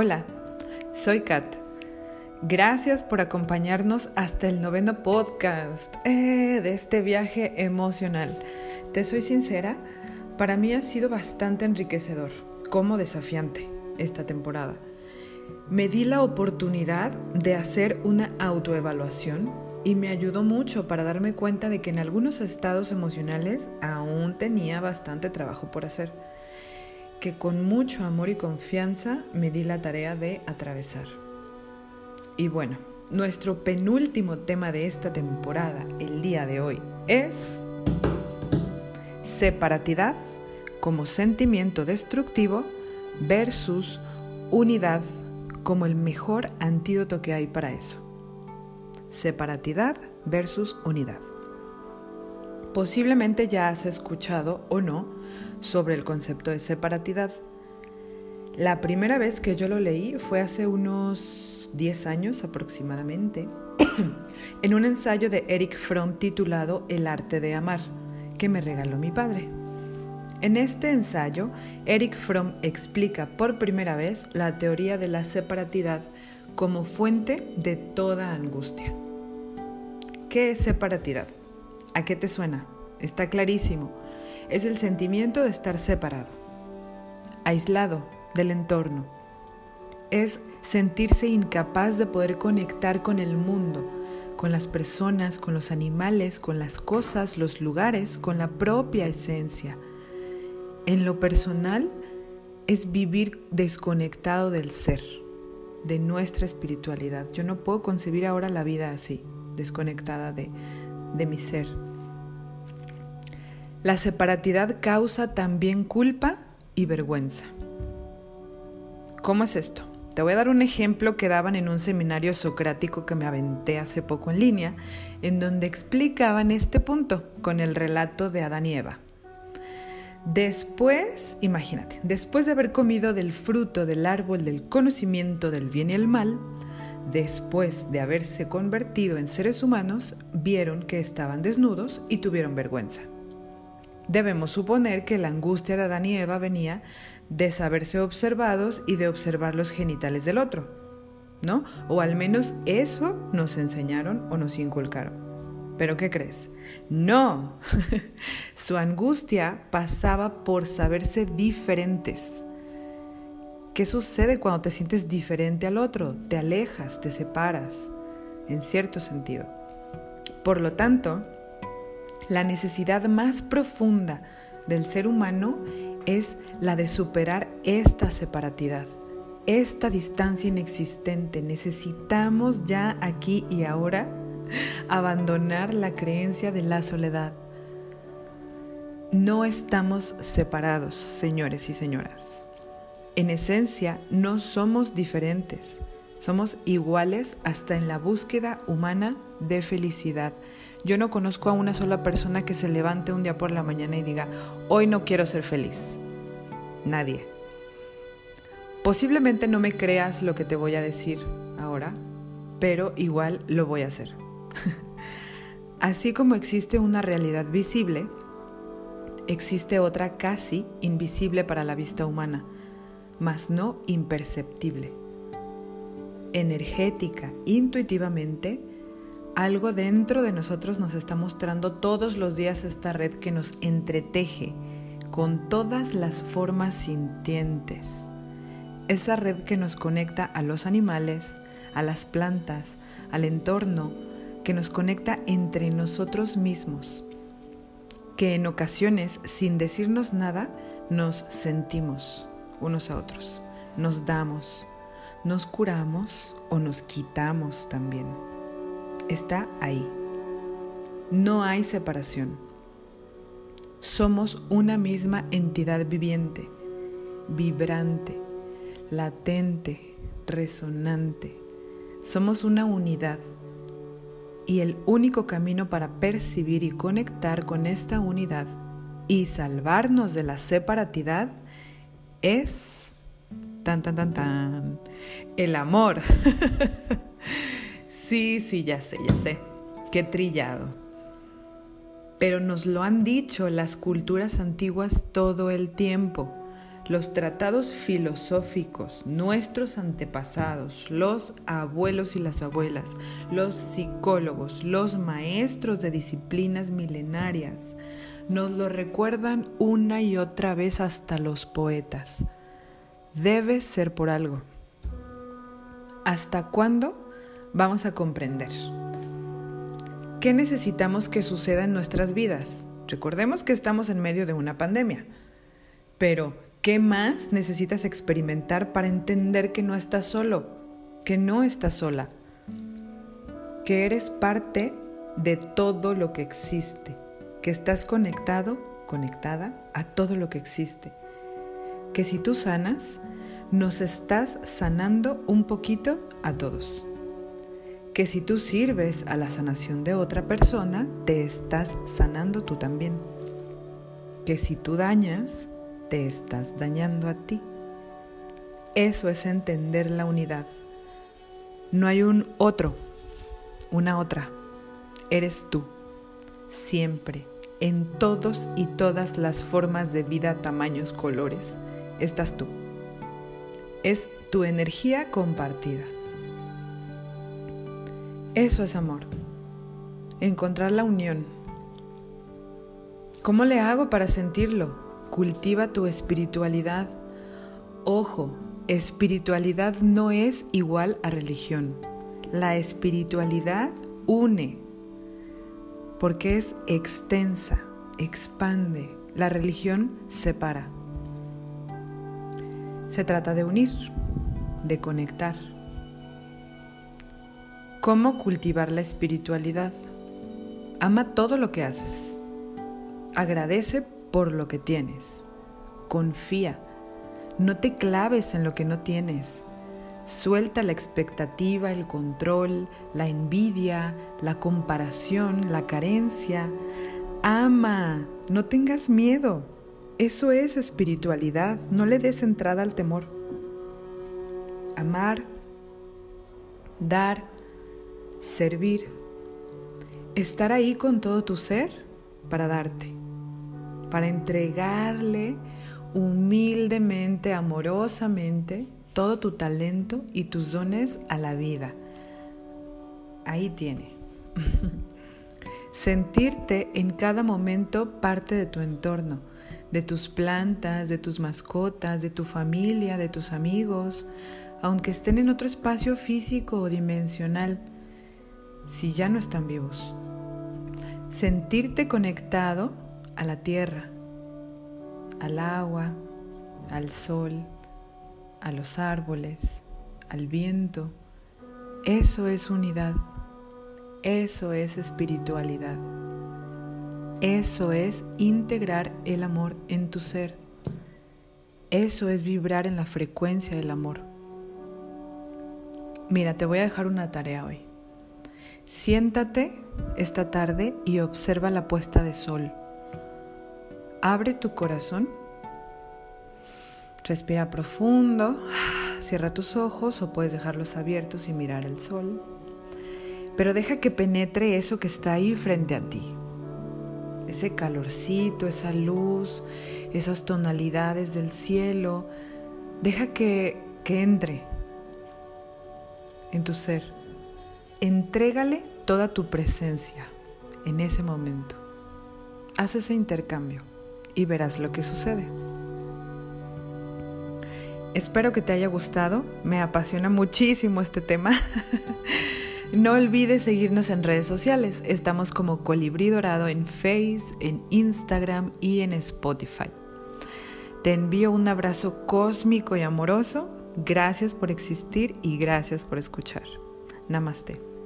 Hola, soy Kat. Gracias por acompañarnos hasta el noveno podcast eh, de este viaje emocional. Te soy sincera, para mí ha sido bastante enriquecedor, como desafiante esta temporada. Me di la oportunidad de hacer una autoevaluación y me ayudó mucho para darme cuenta de que en algunos estados emocionales aún tenía bastante trabajo por hacer, que con mucho amor y confianza me di la tarea de atravesar. Y bueno, nuestro penúltimo tema de esta temporada, el día de hoy, es separatidad como sentimiento destructivo versus unidad como el mejor antídoto que hay para eso separatidad versus unidad. Posiblemente ya has escuchado o no sobre el concepto de separatidad. La primera vez que yo lo leí fue hace unos 10 años aproximadamente, en un ensayo de Eric Fromm titulado El arte de amar, que me regaló mi padre. En este ensayo, Eric Fromm explica por primera vez la teoría de la separatidad como fuente de toda angustia. ¿Qué es separatidad? ¿A qué te suena? Está clarísimo. Es el sentimiento de estar separado, aislado del entorno. Es sentirse incapaz de poder conectar con el mundo, con las personas, con los animales, con las cosas, los lugares, con la propia esencia. En lo personal, es vivir desconectado del ser de nuestra espiritualidad. Yo no puedo concebir ahora la vida así, desconectada de, de mi ser. La separatidad causa también culpa y vergüenza. ¿Cómo es esto? Te voy a dar un ejemplo que daban en un seminario socrático que me aventé hace poco en línea, en donde explicaban este punto con el relato de Adán y Eva. Después, imagínate, después de haber comido del fruto del árbol del conocimiento del bien y el mal, después de haberse convertido en seres humanos, vieron que estaban desnudos y tuvieron vergüenza. Debemos suponer que la angustia de Adán y Eva venía de saberse observados y de observar los genitales del otro, ¿no? O al menos eso nos enseñaron o nos inculcaron. Pero ¿qué crees? No, su angustia pasaba por saberse diferentes. ¿Qué sucede cuando te sientes diferente al otro? Te alejas, te separas, en cierto sentido. Por lo tanto, la necesidad más profunda del ser humano es la de superar esta separatidad, esta distancia inexistente. Necesitamos ya aquí y ahora abandonar la creencia de la soledad. No estamos separados, señores y señoras. En esencia, no somos diferentes. Somos iguales hasta en la búsqueda humana de felicidad. Yo no conozco a una sola persona que se levante un día por la mañana y diga, hoy no quiero ser feliz. Nadie. Posiblemente no me creas lo que te voy a decir ahora, pero igual lo voy a hacer. Así como existe una realidad visible, existe otra casi invisible para la vista humana, mas no imperceptible. Energética, intuitivamente, algo dentro de nosotros nos está mostrando todos los días esta red que nos entreteje con todas las formas sintientes. Esa red que nos conecta a los animales, a las plantas, al entorno, que nos conecta entre nosotros mismos, que en ocasiones, sin decirnos nada, nos sentimos unos a otros, nos damos, nos curamos o nos quitamos también. Está ahí. No hay separación. Somos una misma entidad viviente, vibrante, latente, resonante. Somos una unidad y el único camino para percibir y conectar con esta unidad y salvarnos de la separatidad es tan tan tan tan el amor. sí, sí, ya sé, ya sé. Qué trillado. Pero nos lo han dicho las culturas antiguas todo el tiempo. los tratados filosóficos, nuestros antepasados, los abuelos y las abuelas, los psicólogos, los maestros de disciplinas milenarias, nos lo recuerdan una y otra vez hasta los poetas. Debe ser por algo. ¿Hasta cuándo vamos a comprender? ¿Qué necesitamos que suceda en nuestras vidas? Recordemos que estamos en medio de una pandemia, pero ¿Qué más necesitas experimentar para entender que no estás solo, que no estás sola, que eres parte de todo lo que existe, que estás conectado, conectada a todo lo que existe, que si tú sanas, nos estás sanando un poquito a todos, que si tú sirves a la sanación de otra persona, te estás sanando tú también, que si tú dañas, te estás dañando a ti. Eso es entender la unidad. No hay un otro, una otra. Eres tú, siempre, en todos y todas las formas de vida, tamaños, colores. Estás tú. Es tu energía compartida. Eso es amor. Encontrar la unión. ¿Cómo le hago para sentirlo? Cultiva tu espiritualidad. Ojo, espiritualidad no es igual a religión. La espiritualidad une, porque es extensa, expande. La religión separa. Se trata de unir, de conectar. ¿Cómo cultivar la espiritualidad? Ama todo lo que haces. Agradece por lo que tienes. Confía. No te claves en lo que no tienes. Suelta la expectativa, el control, la envidia, la comparación, la carencia. Ama, no tengas miedo. Eso es espiritualidad. No le des entrada al temor. Amar, dar, servir. Estar ahí con todo tu ser para darte para entregarle humildemente, amorosamente, todo tu talento y tus dones a la vida. Ahí tiene. Sentirte en cada momento parte de tu entorno, de tus plantas, de tus mascotas, de tu familia, de tus amigos, aunque estén en otro espacio físico o dimensional, si ya no están vivos. Sentirte conectado a la tierra, al agua, al sol, a los árboles, al viento. Eso es unidad, eso es espiritualidad, eso es integrar el amor en tu ser, eso es vibrar en la frecuencia del amor. Mira, te voy a dejar una tarea hoy. Siéntate esta tarde y observa la puesta de sol. Abre tu corazón. Respira profundo. Cierra tus ojos o puedes dejarlos abiertos y mirar el sol. Pero deja que penetre eso que está ahí frente a ti. Ese calorcito, esa luz, esas tonalidades del cielo. Deja que, que entre en tu ser. Entrégale toda tu presencia en ese momento. Haz ese intercambio y verás lo que sucede. Espero que te haya gustado, me apasiona muchísimo este tema. no olvides seguirnos en redes sociales, estamos como Colibrí Dorado en Face, en Instagram y en Spotify. Te envío un abrazo cósmico y amoroso, gracias por existir y gracias por escuchar. Namaste.